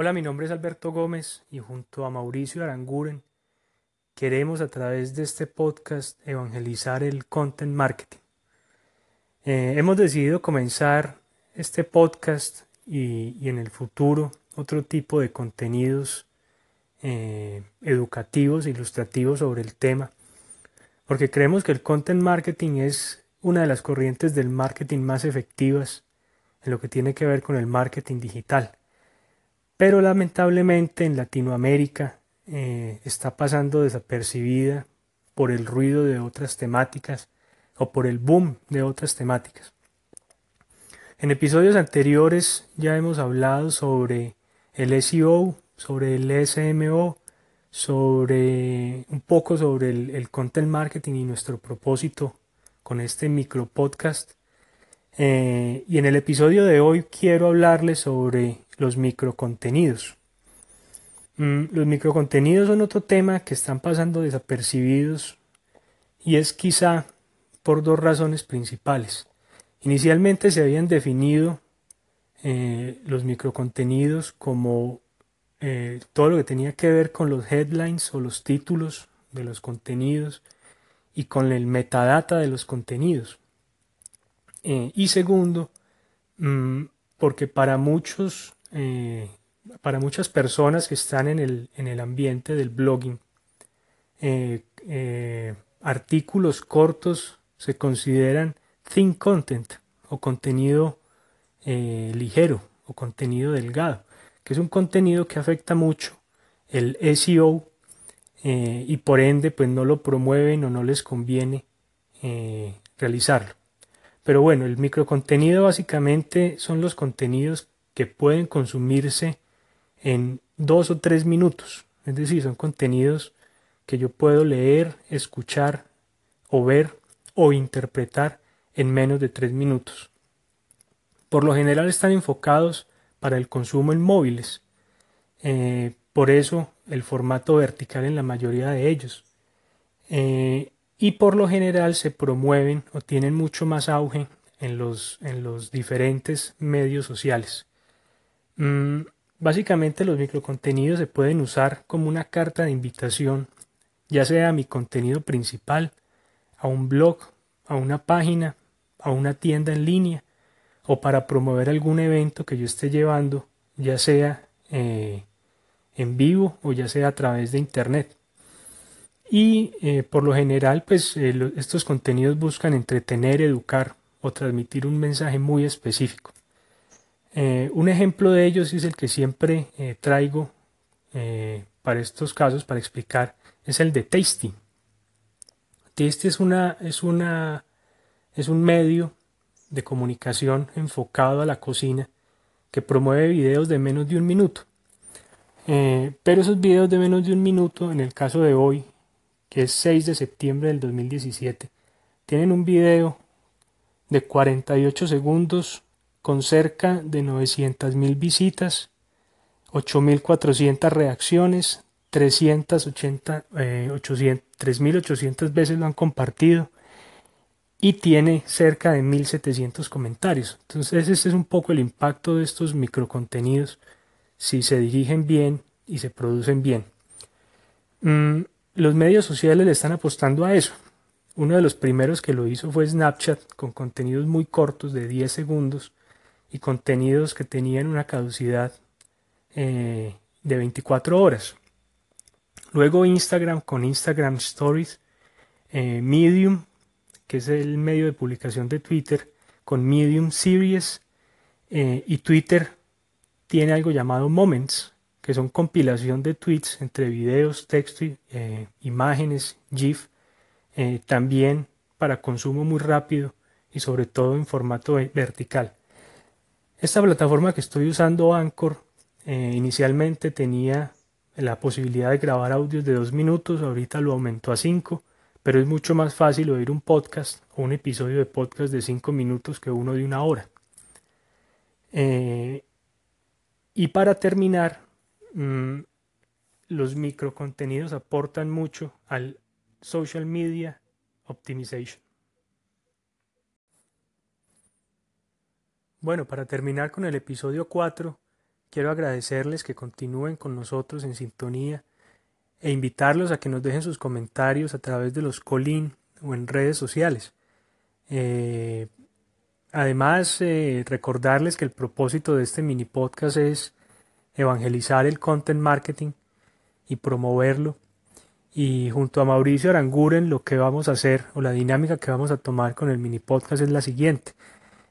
Hola, mi nombre es Alberto Gómez y junto a Mauricio Aranguren queremos a través de este podcast evangelizar el content marketing. Eh, hemos decidido comenzar este podcast y, en el futuro otro tipo de contenidos eh, educativos, ilustrativos sobre el tema, porque creemos que el content marketing es una de las corrientes del marketing más efectivas en lo que tiene que ver con el marketing digital. Pero lamentablemente en Latinoamérica eh, está pasando desapercibida por el ruido de otras temáticas o por el boom de otras temáticas. En episodios anteriores ya hemos hablado sobre el SEO, sobre el SMO, sobre un poco sobre el, content marketing y nuestro propósito con este micro podcast. Eh, y en el episodio de hoy quiero hablarles sobre los microcontenidos. Mm, los microcontenidos son otro tema que están pasando desapercibidos y es quizá por dos razones principales. Inicialmente se habían definido eh, los microcontenidos como eh, todo lo que tenía que ver con los headlines o los títulos de los contenidos y con el metadata de los contenidos. Eh, y segundo, mm, porque para muchos, para muchas personas que están en el, en el ambiente del blogging, artículos cortos se consideran thin content o contenido eh, ligero o contenido delgado, que es un contenido que afecta mucho el SEO eh, y por ende pues no lo promueven o no les conviene eh, realizarlo. Pero bueno, el microcontenido básicamente son los contenidos que pueden consumirse en dos o tres minutos. Es decir, son contenidos que yo puedo leer, escuchar o ver o interpretar en menos de tres minutos. Por lo general están enfocados para el consumo en móviles, eh, por eso el formato vertical en la mayoría de ellos. Eh, y por lo general se promueven o tienen mucho más auge en los, en los diferentes medios sociales. Mm, básicamente los microcontenidos se pueden usar como una carta de invitación, ya sea a mi contenido principal, a un blog, a una página a una tienda en línea o para promover algún evento que yo esté llevando, ya sea eh, en vivo o ya sea a través de internet. Y eh, por lo general, pues eh, estos contenidos buscan entretener, educar o transmitir un mensaje muy específico. un ejemplo de ellos es el que siempre traigo para estos casos, para explicar, es el de Tasty. Tasty es una, es una es un medio de comunicación enfocado a la cocina que promueve videos de menos de un minuto. Eh, pero esos videos de menos de un minuto, en el caso de hoy, que es 6 de septiembre del 2017, tienen un video de 48 segundos con cerca de 900.000 visitas, 8.400 reacciones, 380, 3.800 eh, veces lo han compartido, y tiene cerca de 1700 comentarios. Entonces ese es un poco el impacto de estos microcontenidos si se dirigen bien y se producen bien. Mm, los medios sociales le están apostando a eso. Uno de los primeros que lo hizo fue Snapchat con contenidos muy cortos de 10 segundos y contenidos que tenían una caducidad eh, de 24 horas. Luego Instagram con Instagram Stories, eh, Medium que es el medio de publicación de Twitter, con Medium Series eh, y Twitter tiene algo llamado Moments, que son compilación de tweets entre videos, texto, eh, imágenes, GIF, eh, también para consumo muy rápido y sobre todo en formato vertical. Esta plataforma que estoy usando, Anchor, inicialmente tenía la posibilidad de grabar audios de dos minutos, ahorita lo aumentó a cinco pero es mucho más fácil oír un podcast o un episodio de podcast de 5 minutos que uno de una hora. Eh, y para terminar, mm, los microcontenidos aportan mucho al social media optimization. Bueno, para terminar con el episodio 4, quiero agradecerles que continúen con nosotros en sintonía e invitarlos a que nos dejen sus comentarios a través de los colín o en redes sociales. Eh, además, eh, recordarles que el propósito de este mini podcast es evangelizar el content marketing y promoverlo. Y junto a Mauricio Aranguren lo que vamos a hacer o la dinámica que vamos a tomar con el mini podcast es la siguiente.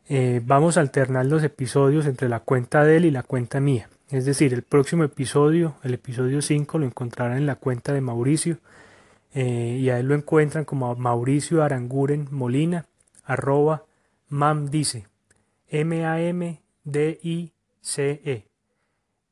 Eh, vamos a alternar los episodios entre la cuenta de él y la cuenta mía. Es decir, el próximo episodio, el episodio 5, lo encontrarán en la cuenta de Mauricio eh, y a él lo encuentran como Mauricio Aranguren Molina, arroba mamdice, M-A-M-D-I-C-E.